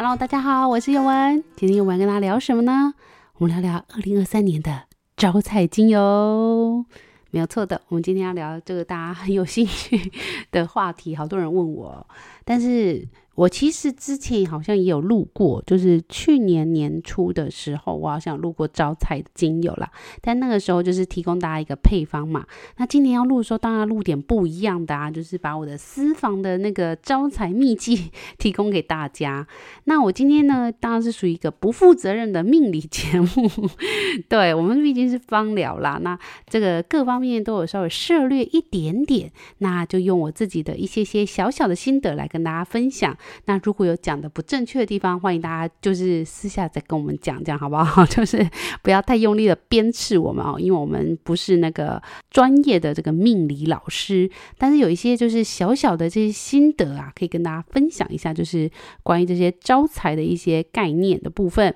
Hello，大家好，我是尤文。今天尤文跟大家聊什么呢？我们聊聊二零二三年的招财精油，没有错的。我们今天要聊这个大家很有兴趣的话题，好多人问我，但是。我其实之前好像也有录过，就是去年年初的时候，我好像录过招财精油啦。但那个时候就是提供大家一个配方嘛。那今年要录的时候，当然录点不一样的啊，就是把我的私房的那个招财秘籍 提供给大家。那我今天呢，当然是属于一个不负责任的命理节目。对，我们毕竟是芳疗啦，那这个各方面都有稍微涉略一点点，那就用我自己的一些些小小的心得来跟跟大家分享。那如果有讲的不正确的地方，欢迎大家就是私下再跟我们讲，这样好不好？就是不要太用力的鞭笞我们哦，因为我们不是那个专业的这个命理老师，但是有一些就是小小的这些心得啊，可以跟大家分享一下，就是关于这些招财的一些概念的部分。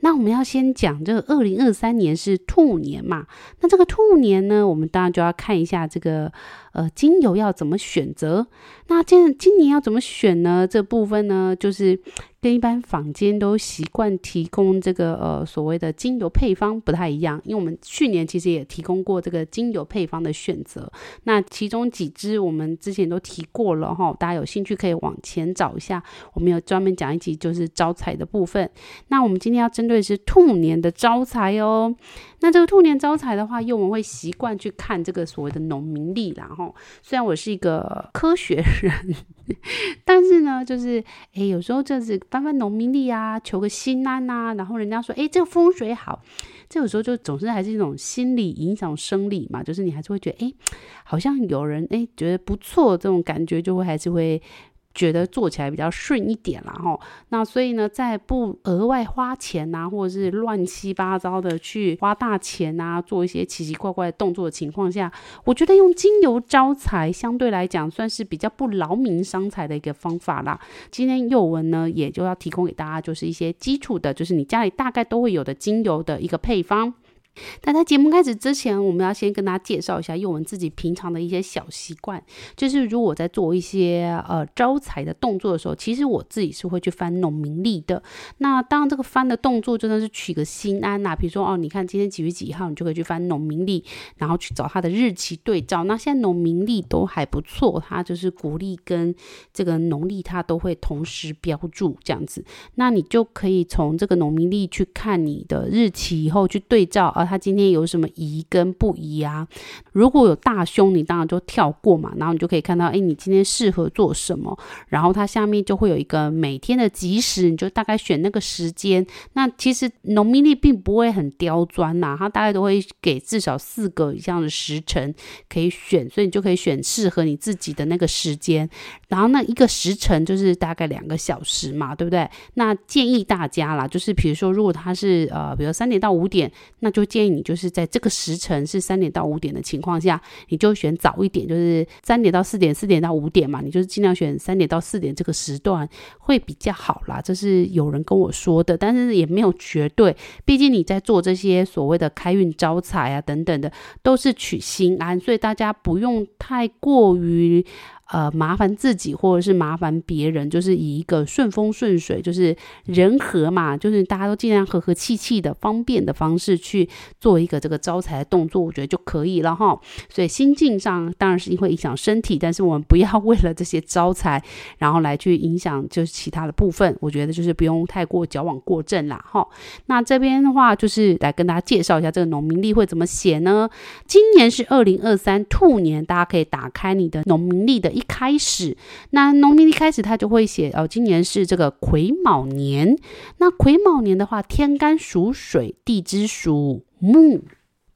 那我们要先讲这个二零二三年是兔年嘛，那这个兔年呢，我们当然就要看一下这个。呃，精油要怎么选择？那今今年要怎么选呢？这部分呢，就是。跟一般坊间都习惯提供这个呃所谓的精油配方不太一样，因为我们去年其实也提供过这个精油配方的选择，那其中几支我们之前都提过了哈，大家有兴趣可以往前找一下，我们有专门讲一集就是招财的部分。那我们今天要针对是兔年的招财哦，那这个兔年招财的话，因为我们会习惯去看这个所谓的农民历啦哈，虽然我是一个科学人。但是呢，就是哎，有时候就是翻翻农民历啊，求个心安呐。然后人家说，哎，这个风水好，这有时候就总是还是一种心理影响生理嘛，就是你还是会觉得，哎，好像有人哎觉得不错，这种感觉就会还是会。觉得做起来比较顺一点啦，吼，那所以呢，在不额外花钱呐、啊，或者是乱七八糟的去花大钱呐，做一些奇奇怪怪的动作的情况下，我觉得用精油招财相对来讲算是比较不劳民伤财的一个方法啦。今天宥雯呢，也就要提供给大家，就是一些基础的，就是你家里大概都会有的精油的一个配方。但在节目开始之前，我们要先跟大家介绍一下用我们自己平常的一些小习惯。就是如果在做一些呃招财的动作的时候，其实我自己是会去翻农民历的。那当这个翻的动作真的是取个心安呐、啊，比如说哦，你看今天几月几号，你就可以去翻农民历，然后去找它的日期对照。那现在农民历都还不错，它就是国历跟这个农历它都会同时标注这样子。那你就可以从这个农民历去看你的日期以后去对照啊。他今天有什么宜跟不宜啊？如果有大凶，你当然就跳过嘛，然后你就可以看到，哎，你今天适合做什么？然后它下面就会有一个每天的吉时，你就大概选那个时间。那其实农民历并不会很刁钻呐，它大概都会给至少四个以上的时辰可以选，所以你就可以选适合你自己的那个时间。然后那一个时辰就是大概两个小时嘛，对不对？那建议大家啦，就是比如说如果他是呃，比如三点到五点，那就建议你就是在这个时辰是三点到五点的情况下，你就选早一点，就是三点到四点，四点到五点嘛，你就是尽量选三点到四点这个时段会比较好啦。这是有人跟我说的，但是也没有绝对，毕竟你在做这些所谓的开运招财啊等等的，都是取心安，所以大家不用太过于。呃，麻烦自己或者是麻烦别人，就是以一个顺风顺水，就是人和嘛，就是大家都尽量和和气气的、方便的方式去做一个这个招财的动作，我觉得就可以了哈。所以心境上当然是会影响身体，但是我们不要为了这些招财，然后来去影响就是其他的部分。我觉得就是不用太过矫枉过正啦哈。那这边的话，就是来跟大家介绍一下这个农民历会怎么写呢？今年是二零二三兔年，大家可以打开你的农民历的。一开始，那农民一开始他就会写哦，今年是这个癸卯年。那癸卯年的话，天干属水，地支属木。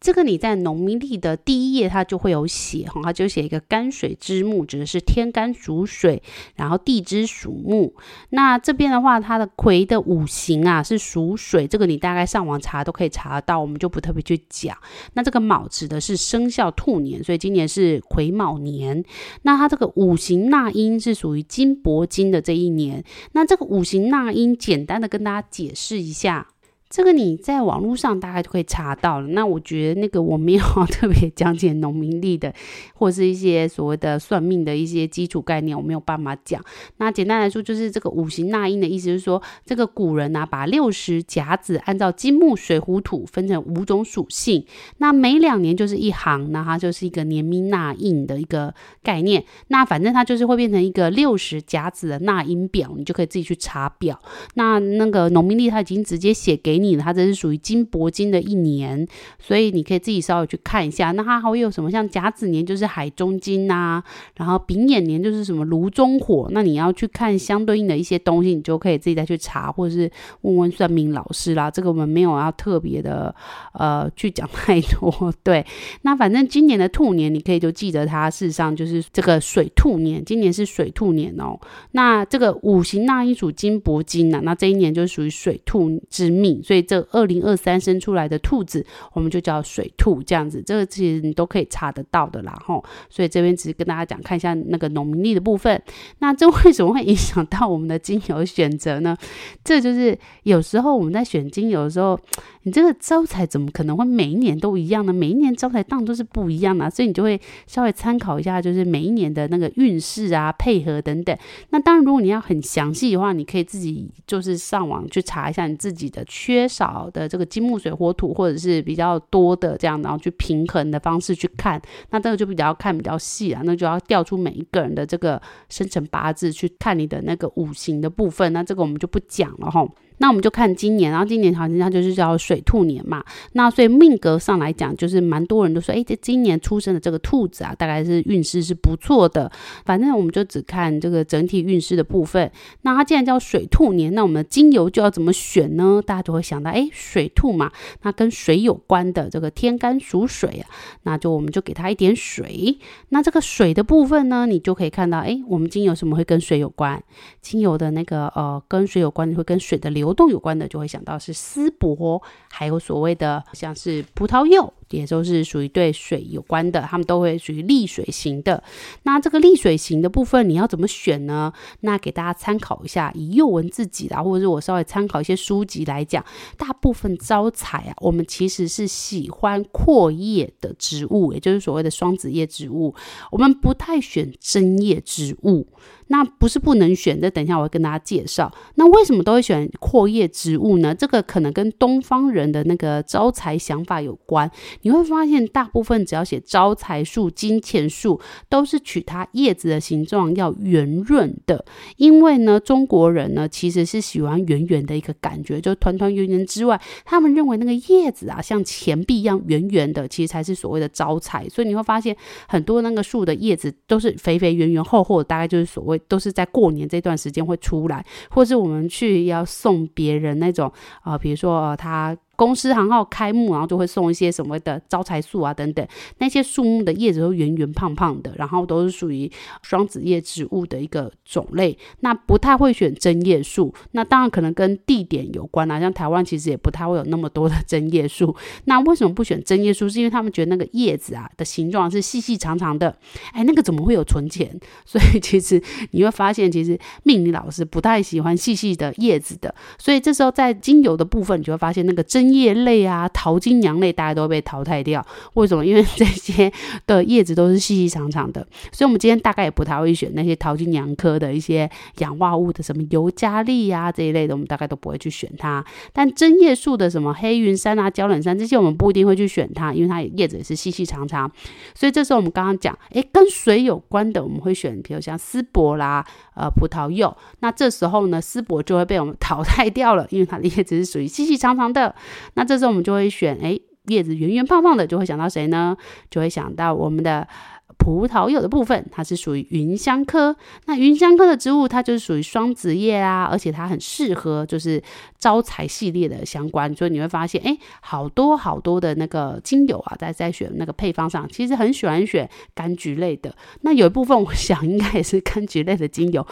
这个你在农民历的第一页，它就会有写哈，它就写一个干水之木，指的是天干属水，然后地支属木。那这边的话，它的癸的五行啊是属水，这个你大概上网查都可以查得到，我们就不特别去讲。那这个卯指的是生肖兔年，所以今年是癸卯年。那它这个五行纳音是属于金帛金的这一年。那这个五行纳音，简单的跟大家解释一下。这个你在网络上大概都可以查到了。那我觉得那个我没有 特别讲解农民历的，或是一些所谓的算命的一些基础概念，我没有办法讲。那简单来说，就是这个五行纳音的意思，是说这个古人呐、把六十甲子按照金木水火土分成五种属性，那每两年就是一行，那它就是一个年命纳音的一个概念。那反正它就是会变成一个六十甲子的纳音表，你就可以自己去查表。那那个农民历它已经直接写给你，它这是属于金帛金的一年，所以你可以自己稍微去看一下。那它还会有什么？像甲子年就是海中金呐、然后丙寅年就是什么炉中火。那你要去看相对应的一些东西，你就可以自己再去查，或者是问问算命老师啦。这个我们没有要特别的呃去讲 太多。对，那反正今年的兔年，你可以就记得它事实上就是这个水兔年，今年是水兔年哦。那这个五行纳音属金帛金呐、啊，那这一年就是属于水兔之命。所以这二零二三生出来的兔子，我们就叫水兔这样子。这个其实你都可以查得到的啦，吼。所以这边只是跟大家讲，看一下那个农历的部分。那这为什么会影响到我们的精油选择呢？这就是有时候我们在选精油的时候，你这个招财怎么可能会每一年都一样呢？每一年招财当都是不一样的，所以你就会稍微参考一下，就是每一年的那个运势啊、配合等等。那当然，如果你要很详细的话，你可以自己就是上网去查一下你自己的缺。缺少的这个金木水火土，或者是比较多的这样，然后去平衡的方式去看，那这个就比较看比较细啊，那就要调出每一个人的这个生辰八字去看你的那个五行的部分，那这个我们就不讲了哈。那我们就看今年，然后今年好像它就是叫水兔年嘛。那所以命格上来讲，就是蛮多人都说，哎，这今年出生的这个兔子啊，大概是运势是不错的。反正我们就只看这个整体运势的部分。那它既然叫水兔年，那我们的精油就要怎么选呢？大家就会想到，哎，水兔嘛，那跟水有关的这个天干属水啊，那就我们就给它一点水。那这个水的部分呢，你就可以看到，哎，我们精油什么会跟水有关？精油的那个呃，跟水有关，会跟水的流。活动有关的就会想到是丝柏，还有所谓的像是葡萄柚，也都是属于对水有关的，他们都会属于利水型的。那这个利水型的部分，你要怎么选呢？那给大家参考一下，以幼文自己的，或者是我稍微参考一些书籍来讲，大部分招财啊，我们其实是喜欢阔叶的植物，也就是所谓的双子叶植物，我们不太选针叶植物。那不是不能选，这等一下我会跟大家介绍。那为什么都会选阔叶植物呢？这个可能跟东方人的那个招财想法有关。你会发现，大部分只要写招财树、金钱树，都是取它叶子的形状要圆润的。因为呢，中国人呢其实是喜欢圆圆的一个感觉，就团团圆圆之外，他们认为那个叶子啊像钱币一样圆圆的，其实才是所谓的招财。所以你会发现，很多那个树的叶子都是肥肥圆圆厚厚的，大概就是所谓。都是在过年这段时间会出来，或是我们去要送别人那种啊、呃，比如说、呃、他。公司行号开幕，然后就会送一些什么的招财树啊等等，那些树木的叶子都圆圆胖胖的，然后都是属于双子叶植物的一个种类。那不太会选针叶树，那当然可能跟地点有关啦。像台湾其实也不太会有那么多的针叶树。那为什么不选针叶树？是因为他们觉得那个叶子啊的形状是细细长长的，哎，那个怎么会有存钱？所以其实你会发现，其实命理老师不太喜欢细细的叶子的。所以这时候在精油的部分，你就会发现那个针。叶类啊，桃金娘类，大家都被淘汰掉。为什么？因为这些的叶子都是细细长长的，所以我们今天大概也不太会选那些桃金娘科的一些氧化物的，什么尤加利啊这一类的，我们大概都不会去选它。但针叶树的什么黑云杉啊、胶冷杉这些，我们不一定会去选它，因为它叶子也是细细长长。所以这时候我们刚刚讲，诶，跟水有关的，我们会选，比如像丝柏啦、呃葡萄柚。那这时候呢，丝柏就会被我们淘汰掉了，因为它的叶子是属于细细长长的。那这时候我们就会选，哎，叶子圆圆胖胖的，就会想到谁呢？就会想到我们的。葡萄柚的部分，它是属于芸香科。那芸香科的植物，它就是属于双子叶啊，而且它很适合就是招财系列的相关。所以你会发现，哎，好多好多的那个精油啊，在在选那个配方上，其实很喜欢选柑橘类的。那有一部分，我想应该也是柑橘类的精油。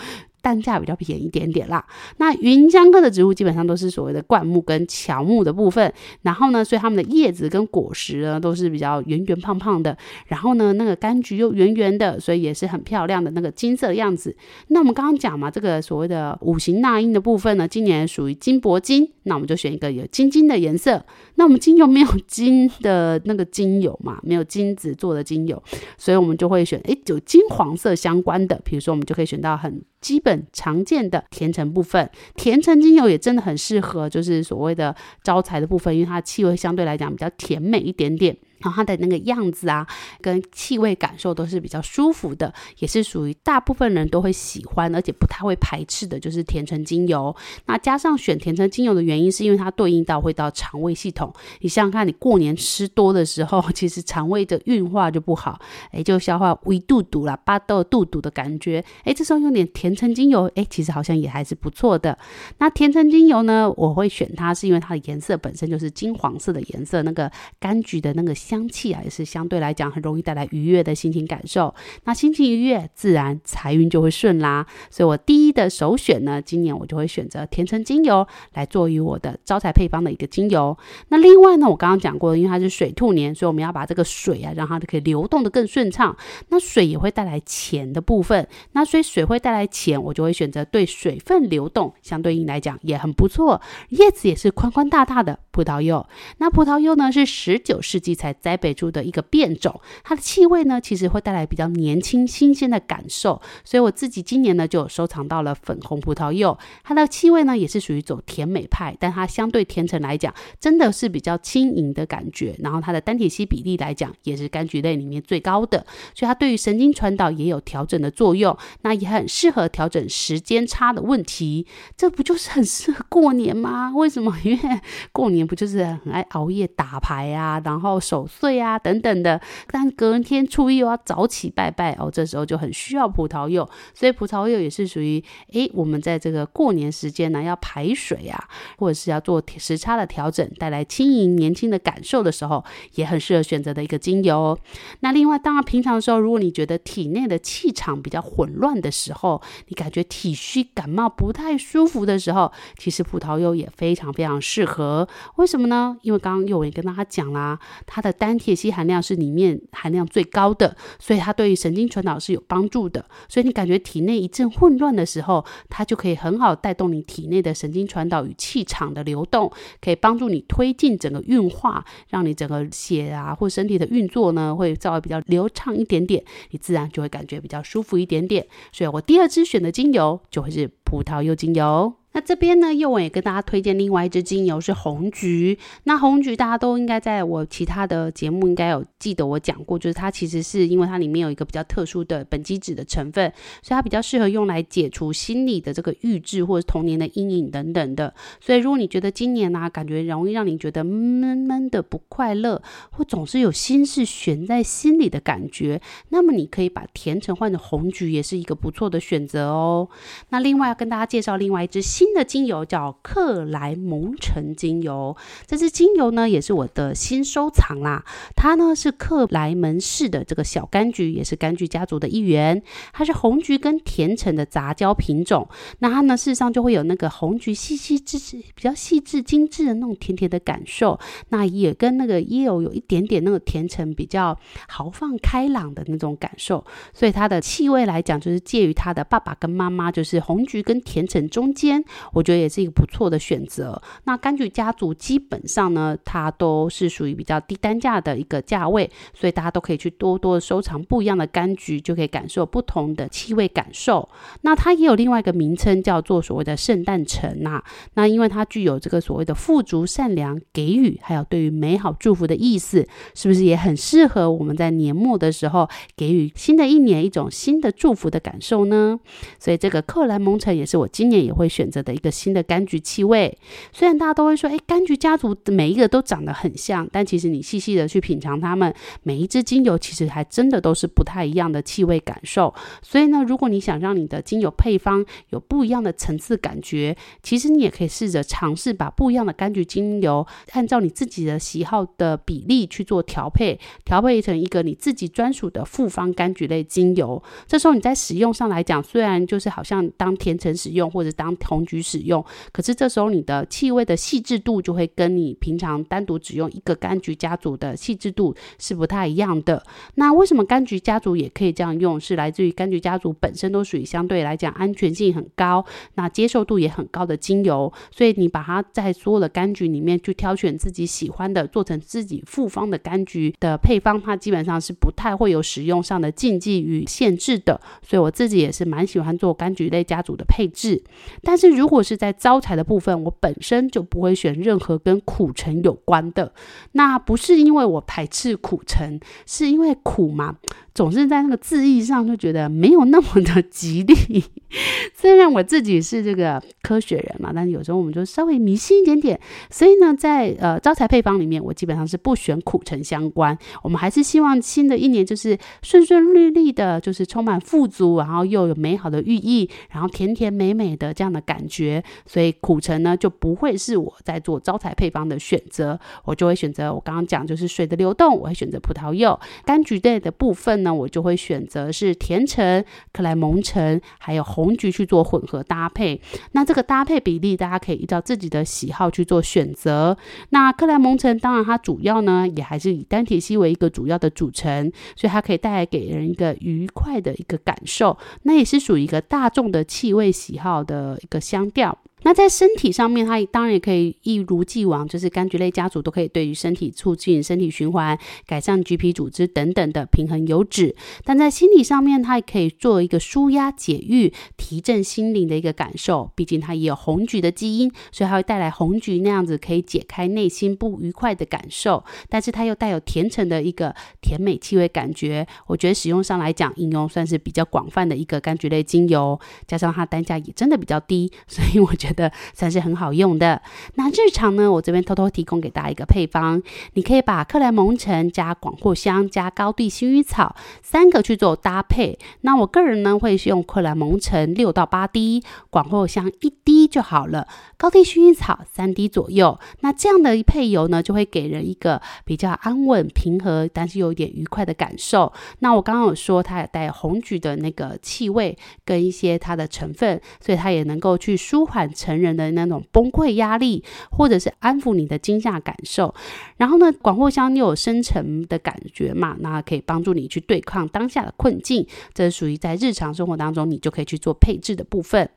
单价比较便宜一点点啦。那芸香科的植物基本上都是所谓的灌木跟乔木的部分，然后呢，所以它们的叶子跟果实呢都是比较圆圆胖胖的，然后呢，那个柑橘又圆圆的，所以也是很漂亮的那个金色的样子。那我们刚刚讲嘛，这个所谓的五行纳音的部分呢，今年属于金铂金，那我们就选一个有金金的颜色。那我们精油没有金的那个精油嘛，没有金子做的精油，所以我们就会选诶，有金黄色相关的，比如说我们就可以选到很。基本常见的甜橙部分，甜橙精油也真的很适合，就是所谓的招财的部分，因为它气味相对来讲比较甜美一点点。然后它的那个样子啊，跟气味感受都是比较舒服的，也是属于大部分人都会喜欢，而且不太会排斥的，就是甜橙精油。那加上选甜橙精油的原因，是因为它对应到会到肠胃系统。你想想看，你过年吃多的时候，其实肠胃的运化就不好，哎，就消化胃肚肚啦，巴豆肚肚的感觉。哎，这时候用点甜橙精油，哎，其实好像也还是不错的。那甜橙精油呢，我会选它，是因为它的颜色本身就是金黄色的颜色，那个柑橘的那个。香气啊，也是相对来讲很容易带来愉悦的心情感受。那心情愉悦，自然财运就会顺啦。所以我第一的首选呢，今年我就会选择甜橙精油来作为我的招财配方的一个精油。那另外呢，我刚刚讲过，因为它是水兔年，所以我们要把这个水啊，让它可以流动得更顺畅。那水也会带来钱的部分。那所以水会带来钱，我就会选择对水分流动相对应来讲也很不错。叶子也是宽宽大大的葡萄柚。那葡萄柚呢，是十九世纪才栽培出的一个变种，它的气味呢，其实会带来比较年轻新鲜的感受，所以我自己今年呢就收藏到了粉红葡萄柚，它的气味呢也是属于走甜美派，但它相对甜橙来讲，真的是比较轻盈的感觉，然后它的单萜烯比例来讲，也是柑橘类里面最高的，所以它对于神经传导也有调整的作用，那也很适合调整时间差的问题，这不就是很适合过年吗？为什么？因为过年不就是很爱熬夜打牌啊，然后手。岁啊，等等的，但隔天初一又要早起拜拜哦，这时候就很需要葡萄柚，所以葡萄柚也是属于诶，我们在这个过年时间呢，要排水啊，或者是要做时差的调整，带来轻盈年轻的感受的时候，也很适合选择的一个精油。那另外，当然平常的时候，如果你觉得体内的气场比较混乱的时候，你感觉体虚感冒不太舒服的时候，其实葡萄柚也非常非常适合。为什么呢？因为刚刚又也跟大家讲啦，它的单萜烯含量是里面含量最高的，所以它对于神经传导是有帮助的。所以你感觉体内一阵混乱的时候，它就可以很好带动你体内的神经传导与气场的流动，可以帮助你推进整个运化，让你整个血啊或身体的运作呢会稍微比较流畅一点点，你自然就会感觉比较舒服一点点。所以我第二支选的精油就会是葡萄柚精油。那这边呢，又我也跟大家推荐另外一支精油是红橘。那红橘大家都应该在我其他的节目应该有记得我讲过，就是它其实是因为它里面有一个比较特殊的苯基酯的成分，所以它比较适合用来解除心理的这个郁滞或者童年的阴影等等的。所以如果你觉得今年呢、感觉容易让你觉得闷闷的不快乐，或总是有心事悬在心里的感觉，那么你可以把甜橙换成红橘，也是一个不错的选择哦。那另外要跟大家介绍另外一支新。新的精油叫克莱蒙橙精油，这支精油呢也是我的新收藏啦。它呢是克莱门氏的这个小柑橘，也是柑橘家族的一员。它是红橘跟甜橙的杂交品种。那它呢事实上就会有那个红橘细细致致、比较细致精致的那种甜甜的感受。那也跟那个也有有一点点那个甜橙比较豪放开朗的那种感受。所以它的气味来讲，就是介于它的爸爸跟妈妈，就是红橘跟甜橙中间。我觉得也是一个不错的选择。那柑橘家族基本上呢，它都是属于比较低单价的一个价位，所以大家都可以去多多收藏不一样的柑橘，就可以感受不同的气味感受。那它也有另外一个名称叫做所谓的圣诞橙呐。那因为它具有这个所谓的富足、善良、给予，还有对于美好祝福的意思，是不是也很适合我们在年末的时候给予新的一年一种新的祝福的感受呢？所以这个克莱蒙橙也是我今年也会选择。的一个新的柑橘气味。虽然大家都会说，哎，柑橘家族每一个都长得很像，但其实你细细的去品尝它们，每一支精油其实还真的都是不太一样的气味感受。所以呢，如果你想让你的精油配方有不一样的层次感觉，其实你也可以试着尝试把不一样的柑橘精油按照你自己的喜好的比例去做调配，调配成一个你自己专属的复方柑橘类精油。这时候你在使用上来讲，虽然就是好像当甜橙使用或者当红橘使用，可是这时候你的气味的细致度就会跟你平常单独只用一个柑橘家族的细致度是不太一样的。那为什么柑橘家族也可以这样用？是来自于柑橘家族本身都属于相对来讲安全性很高，那接受度也很高的精油，所以你把它在所有的柑橘里面去挑选自己喜欢的，做成自己复方的柑橘的配方，它基本上是不太会有使用上的禁忌与限制的。所以我自己也是蛮喜欢做柑橘类家族的配置。但是如果是在招财的部分，我本身就不会选任何跟苦橙有关的。那不是因为我排斥苦橙，是因为苦嘛。总是在那个字义上就觉得没有那么的吉利。虽然我自己是这个科学人嘛，但是有时候我们就稍微迷信一点点。所以呢，在呃招财配方里面，我基本上是不选苦橙相关。我们还是希望新的一年就是顺顺利利的，就是充满富足，然后又有美好的寓意，然后甜甜美美的这样的感觉。所以苦橙呢就不会是我在做招财配方的选择，我就会选择我刚刚讲就是水的流动，我会选择葡萄柚、柑橘类的部分。呢我就会选择是甜橙、克莱蒙橙，还有红橘去做混合搭配。那这个搭配比例，大家可以依照自己的喜好去做选择。那克莱蒙橙当然它主要呢，也还是以单萜烯为一个主要的组成，所以它可以带来给人一个愉快的一个感受。那也是属于一个大众的气味喜好的一个香强调。那在身体上面，它当然也可以一如既往，就是柑橘类家族都可以对于身体促进身体循环、改善橘皮组织等等的平衡油脂。但在心理上面，它也可以做一个舒压解郁、提振心灵的一个感受。毕竟它也有红橘的基因，所以它会带来红橘那样子可以解开内心不愉快的感受。但是它又带有甜橙的一个甜美气味感觉。我觉得使用上来讲，应用算是比较广泛的一个柑橘类精油，加上它单价也真的比较低，所以我觉得。觉得算是很好用的。那日常呢，我这边偷偷提供给大家一个配方，你可以把克莱蒙橙加广藿香加高地薰衣草三个去做搭配。那我个人呢会用克莱蒙橙六到八滴，广藿香一滴就好了，高地薰衣草三滴左右。那这样的一配油呢，就会给人一个比较安稳平和，但是又有点愉快的感受。那我刚刚有说它也带红橘的那个气味跟一些它的成分，所以它也能够去舒缓。成人的那种崩溃压力，或者是安抚你的惊吓感受。然后呢，广藿香又有深层的感觉嘛，那可以帮助你去对抗当下的困境。这是属于在日常生活当中你就可以去做配置的部分。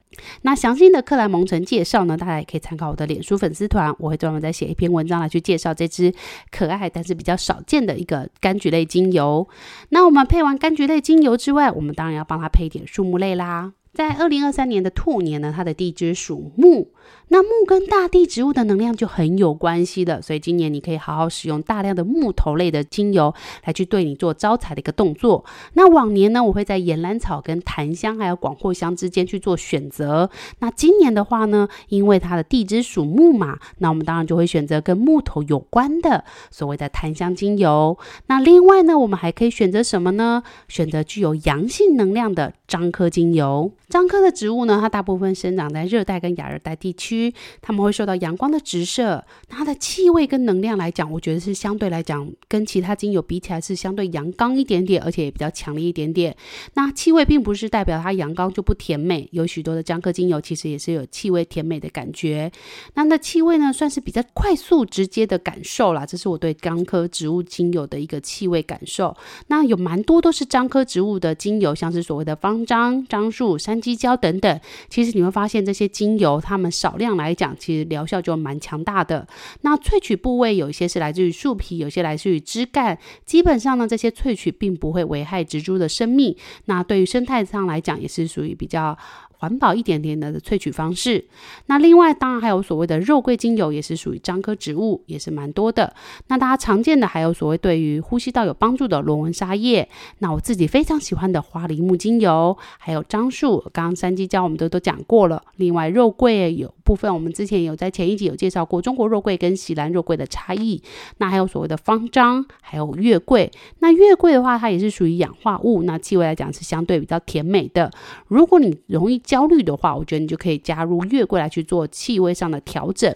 那详细的克莱蒙橙介绍呢，大家也可以参考我的脸书粉丝团，我会专门再写一篇文章来去介绍这支可爱但是比较少见的一个柑橘类精油。那我们配完柑橘类精油之外，我们当然要帮它配一点树木类啦。在二零二三年的兔年呢，它的地支属木。那木跟大地植物的能量就很有关系的，所以今年你可以好好使用大量的木头类的精油来去对你做招财的一个动作。那往年呢，我会在岩兰草跟檀香还有广藿香之间去做选择。那今年的话呢，因为它的地支属木嘛，那我们当然就会选择跟木头有关的所谓的檀香精油。那另外呢，我们还可以选择什么呢？选择具有阳性能量的樟科精油。樟科的植物呢，它大部分生长在热带跟亚热带地区。它们会受到阳光的直射，那它的气味跟能量来讲，我觉得是相对来讲跟其他精油比起来是相对阳刚一点点，而且也比较强烈一点点。那气味并不是代表它阳刚就不甜美，有许多的樟科精油其实也是有气味甜美的感觉。那那气味呢，算是比较快速直接的感受啦，这是我对樟科植物精油的一个气味感受。那有蛮多都是樟科植物的精油，像是所谓的方樟、樟树、山基胶等等。其实你会发现这些精油，它们少量。来讲，其实疗效就蛮强大的。那萃取部位有一些是来自于树皮，有些来自于枝干。基本上呢，这些萃取并不会危害植株的生命。那对于生态上来讲，也是属于比较。环保一点点的萃取方式，那另外当然还有所谓的肉桂精油，也是属于樟科植物，也是蛮多的。那大家常见的还有所谓对于呼吸道有帮助的螺纹沙叶，那我自己非常喜欢的花梨木精油，还有樟树刚刚山鸡椒我们都都讲过了。另外肉桂有部分，我们之前有在前一集有介绍过中国肉桂跟喜兰肉桂的差异。那还有所谓的芳樟，还有月桂。那月桂的话，它也是属于氧化物，那气味来讲是相对比较甜美的。如果你容易焦虑的话，我觉得你就可以加入月桂来去做气味上的调整。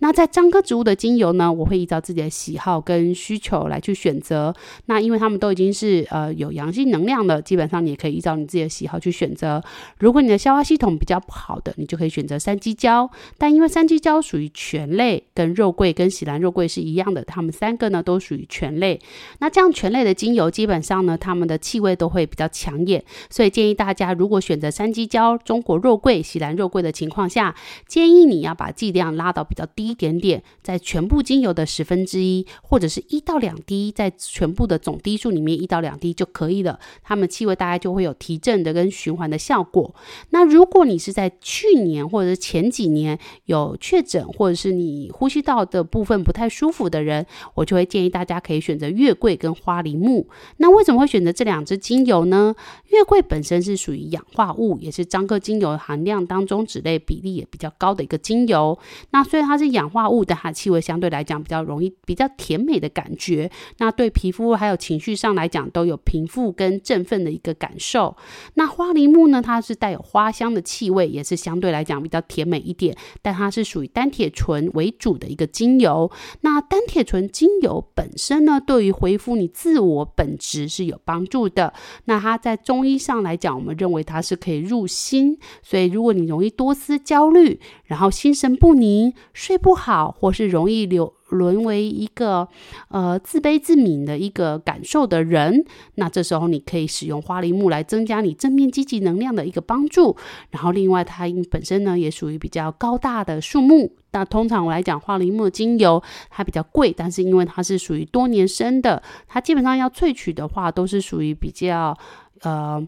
那在樟科植物的精油呢，我会依照自己的喜好跟需求来去选择。那因为它们都已经是呃有阳性能量的，基本上你也可以依照你自己的喜好去选择。如果你的消化系统比较不好的，你就可以选择山鸡椒。但因为山鸡椒属于醛类，跟肉桂跟喜兰肉桂是一样的，它们三个呢都属于醛类。那这样醛类的精油基本上呢，它们的气味都会比较抢眼，所以建议大家如果选择山鸡椒、中国肉桂、喜兰肉桂的情况下，建议你要把剂量拉到比较低一点点，在全部精油的十分之一或者是一到两滴，在全部的总滴数里面一到两滴就可以了，它们气味大概就会有提振的跟循环的效果。那如果你是在去年或者是前几年有确诊，或者是你呼吸道的部分不太舒服的人，我就会建议大家可以选择月桂跟花梨木。那为什么会选择这两支精油呢？月桂本身是属于氧化物，也是樟科精油含量当中酯类比例也比较高的一个精油。那虽然它是氧化物，但它气味相对来讲比较容易比较甜美的感觉。那对皮肤还有情绪上来讲都有平复跟振奋的一个感受。那花梨木呢，它是带有花香的气味，也是相对来讲比较甜美一点，但它是属于单铁醇为主的一个精油。那单铁醇精油本身呢，对于恢复你自我本质是有帮助的。那它在中医上来讲，我们认为它是可以入心，所以如果你容易多思焦虑，然后心神不宁、睡不好，或是容易流。沦为一个呃自卑自敏的一个感受的人，那这时候你可以使用花梨木来增加你正面积极能量的一个帮助。然后另外它本身呢也属于比较高大的树木，那通常我来讲花梨木精油它比较贵，但是因为它是属于多年生的，它基本上要萃取的话都是属于比较呃。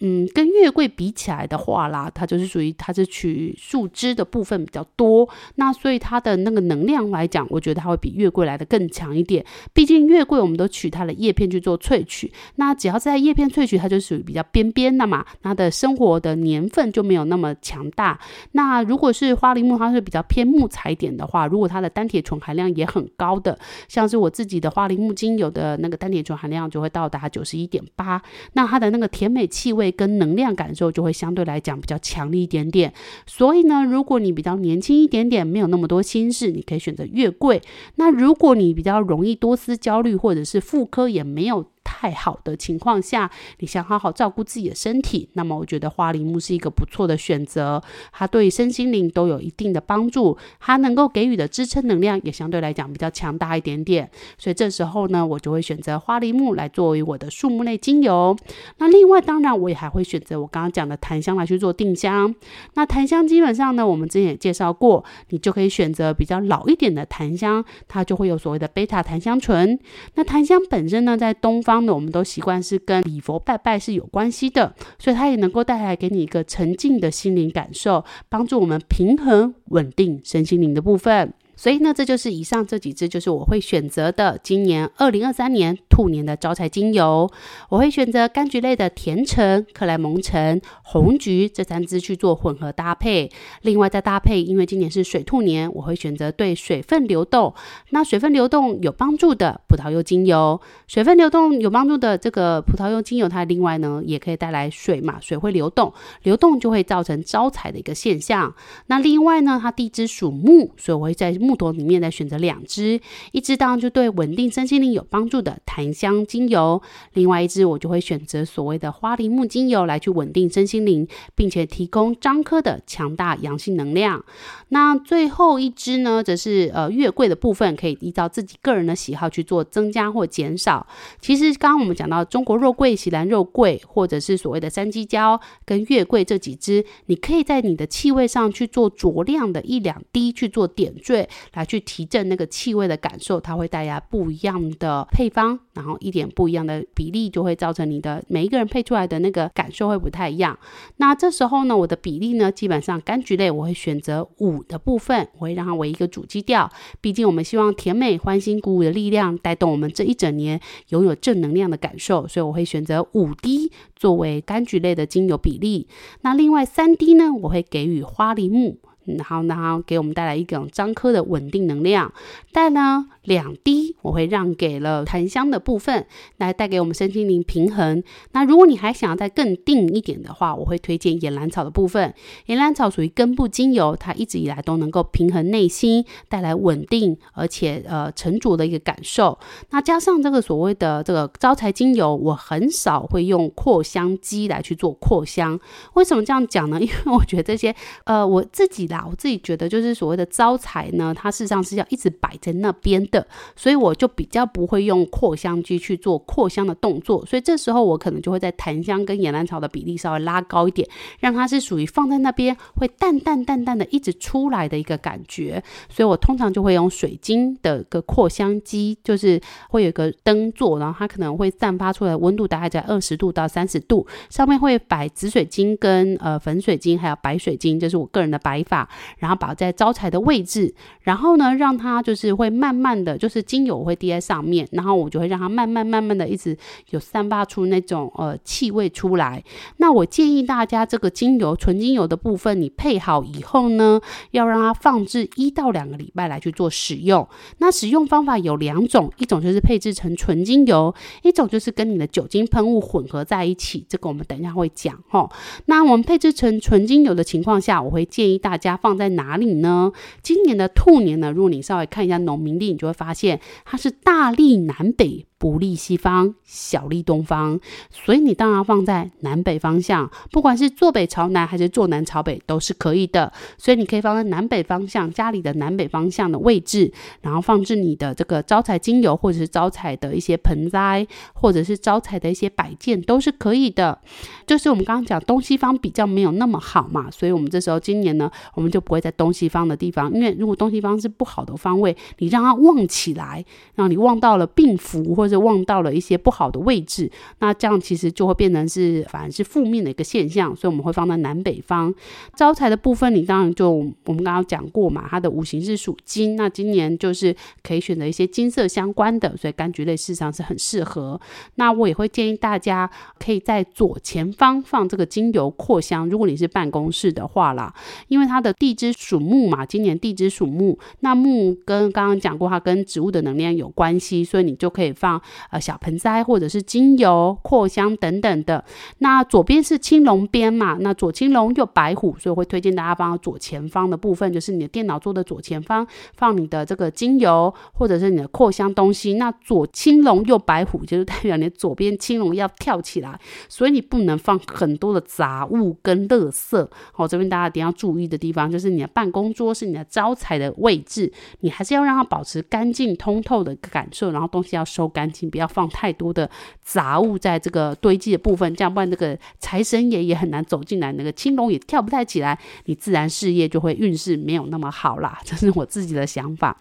嗯，跟月桂比起来的话啦，它就是属于它是取树枝的部分比较多，那所以它的那个能量来讲，我觉得它会比月桂来的更强一点。毕竟月桂我们都取它的叶片去做萃取，那只要在叶片萃取，它就属于比较边边的嘛，它的生活的年份就没有那么强大。那如果是花梨木，它是比较偏木材点的话，如果它的单萜醇含量也很高的，像是我自己的花梨木精油的那个单萜醇含量就会到达九十一点八，那它的那个甜美气味。跟能量感受就会相对来讲比较强烈一点点，所以呢，如果你比较年轻一点点，没有那么多心事，你可以选择月桂。那如果你比较容易多思焦虑，或者是妇科也没有。太好的情况下，你想好好照顾自己的身体，那么我觉得花梨木是一个不错的选择。它对身心灵都有一定的帮助，它能够给予的支撑能量也相对来讲比较强大一点点。所以这时候呢，我就会选择花梨木来作为我的树木类精油。那另外，当然我也还会选择我刚刚讲的檀香来去做定香。那檀香基本上呢，我们之前也介绍过，你就可以选择比较老一点的檀香，它就会有所谓的贝塔檀香醇。那檀香本身呢，在东方。我们都习惯是跟礼佛拜拜是有关系的，所以它也能够带来给你一个沉静的心灵感受，帮助我们平衡稳定身心灵的部分。所以呢，这就是以上这几支，就是我会选择的今年二零二三年兔年的招财精油。我会选择柑橘类的甜橙、克莱蒙橙、红橘这三支去做混合搭配。另外再搭配，因为今年是水兔年，我会选择对水分流动，那水分流动有帮助的葡萄柚精油。水分流动有帮助的这个葡萄柚精油，它另外呢也可以带来水嘛，水会流动，流动就会造成招财的一个现象。那另外呢，它地支属木，所以我会在。木头里面再选择两支，一支当然就对稳定身心灵有帮助的檀香精油，另外一支我就会选择所谓的花梨木精油来去稳定身心灵，并且提供樟科的强大阳性能量。那最后一支呢，则是呃月桂的部分，可以依照自己个人的喜好去做增加或减少。其实刚刚我们讲到中国肉桂、喜兰肉桂，或者是所谓的山鸡椒跟月桂这几支，你可以在你的气味上去做酌量的一两滴去做点缀。来去提振那个气味的感受，它会带来不一样的配方，然后一点不一样的比例，就会造成你的每一个人配出来的那个感受会不太一样。那这时候呢，我的比例呢，基本上柑橘类我会选择五的部分，我会让它为一个主基调。毕竟我们希望甜美、欢欣、鼓舞的力量带动我们这一整年拥有正能量的感受，所以我会选择五滴作为柑橘类的精油比例。那另外三滴呢，我会给予花梨木。然后，然后给我们带来一种樟科的稳定能量。但呢，两滴我会让给了檀香的部分，来带给我们身心灵平衡。那如果你还想要再更定一点的话，我会推荐岩兰草的部分。岩兰草属于根部精油，它一直以来都能够平衡内心，带来稳定而且呃沉着的一个感受。那加上这个所谓的这个招财精油，我很少会用扩香机来去做扩香。为什么这样讲呢？因为我觉得这些呃我自己我自己觉得，就是所谓的招财呢，它事实上是要一直摆在那边的，所以我就比较不会用扩香机去做扩香的动作。所以这时候我可能就会在檀香跟岩兰草的比例稍微拉高一点，让它是属于放在那边会淡淡淡淡的一直出来的一个感觉。所以我通常就会用水晶的个扩香机，就是会有一个灯座，然后它可能会散发出来温度大概在二十度到三十度，上面会摆紫水晶跟呃粉水晶还有白水晶，这是我个人的摆法。然后摆在招财的位置，然后呢，让它就是会慢慢的就是精油会滴在上面，然后我就会让它慢慢慢慢的一直有散发出那种呃气味出来。那我建议大家这个精油纯精油的部分，你配好以后呢，要让它放置一到两个礼拜来去做使用。那使用方法有两种，一种就是配置成纯精油，一种就是跟你的酒精喷雾混合在一起。这个我们等一下会讲齁。那我们配置成纯精油的情况下，我会建议大家。家放在哪里呢？今年的兔年呢，如果你稍微看一下农民历，你就会发现它是大利南北。不利西方，小利东方，所以你当然放在南北方向，不管是坐北朝南还是坐南朝北都是可以的。所以你可以放在南北方向，家里的南北方向的位置，然后放置你的这个招财精油，或者是招财的一些盆栽，或者是招财的一些摆件都是可以的。就是我们刚刚讲东西方比较没有那么好嘛，所以我们这时候今年呢，我们就不会在东西方的地方，因为如果东西方是不好的方位，你让它旺起来，让你旺到了病符或。是望到了一些不好的位置，那这样其实就会变成是反而是负面的一个现象，所以我们会放在南北方。招财的部分，你当然就我们刚刚讲过嘛，它的五行是属金，那今年就是可以选择一些金色相关的，所以柑橘类事实上是很适合。那我也会建议大家可以在左前方放这个精油扩香，如果你是办公室的话啦，因为它的地支属木嘛，今年地支属木，那木跟刚刚讲过，它跟植物的能量有关系，所以你就可以放。呃，小盆栽或者是精油、扩香等等的。那左边是青龙边嘛，那左青龙右白虎，所以我会推荐大家放到左前方的部分，就是你的电脑桌的左前方放你的这个精油或者是你的扩香东西。那左青龙右白虎，就是代表你左边青龙要跳起来，所以你不能放很多的杂物跟垃圾。好，这边大家一定要注意的地方，就是你的办公桌是你的招财的位置，你还是要让它保持干净通透的感受，然后东西要收干。请不要放太多的杂物在这个堆积的部分，这样不然这个财神爷也很难走进来，那个青龙也跳不太起来，你自然事业就会运势没有那么好啦。这是我自己的想法。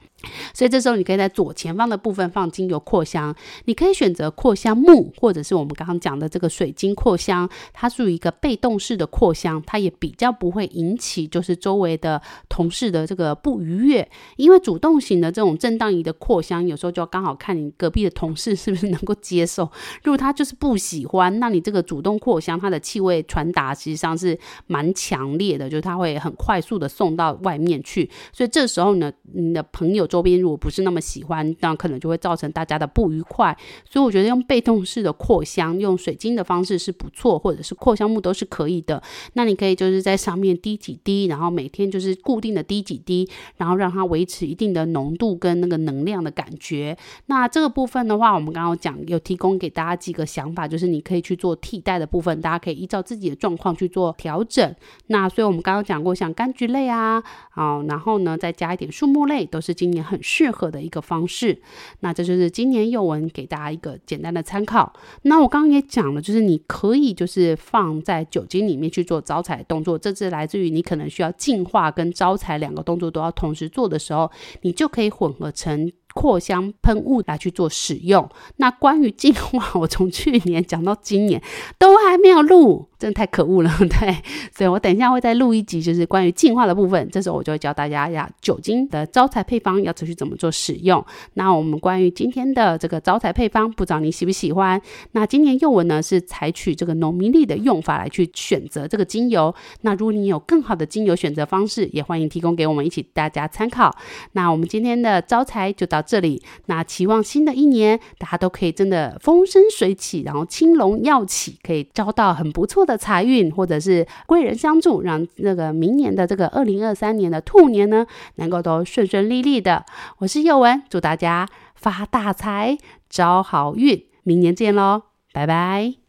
所以这时候你可以在左前方的部分放精油扩香，你可以选择扩香木，或者是我们刚刚讲的这个水晶扩香，它属于一个被动式的扩香，它也比较不会引起就是周围的同事的这个不愉悦。因为主动型的这种震荡仪的扩香，有时候就刚好看你隔壁的同事是不是能够接受。如果他就是不喜欢，那你这个主动扩香，它的气味传达实际上是蛮强烈的，就是它会很快速的送到外面去。所以这时候呢，你的朋友。周边如果不是那么喜欢，那可能就会造成大家的不愉快。所以我觉得用被动式的扩香，用水晶的方式是不错，或者是扩香木都是可以的。那你可以就是在上面滴几滴，然后每天就是固定的滴几滴，然后让它维持一定的浓度跟那个能量的感觉。那这个部分的话，我们刚刚讲有提供给大家几个想法，就是你可以去做替代的部分，大家可以依照自己的状况去做调整。那所以我们刚刚讲过，像柑橘类啊，好，然后呢再加一点树木类，都是今很适合的一个方式。那这就是今年幼文给大家一个简单的参考。那我刚刚也讲了，就是你可以就是放在酒精里面去做招财动作，这是来自于你可能需要净化跟招财两个动作都要同时做的时候，你就可以混合成。扩香喷雾来去做使用。那关于净化，我从去年讲到今年都还没有录，真的太可恶了。对，所以我等一下会再录一集，就是关于净化的部分。这时候我就会教大家呀，酒精的招财配方要持续怎么做使用。那我们关于今天的这个招财配方，不知道你喜不喜欢？那今年宥雯呢是采取这个农民历的用法来去选择这个精油。那如果你有更好的精油选择方式，也欢迎提供给我们一起大家参考。那我们今天的招财就到这里，那期望新的一年大家都可以真的风生水起，然后青龙耀起，可以招到很不错的财运，或者是贵人相助，让那个明年的这个二零二三年的兔年呢，能够都顺顺利利的。我是宥雯，祝大家发大财，招好运，明年见喽，拜拜。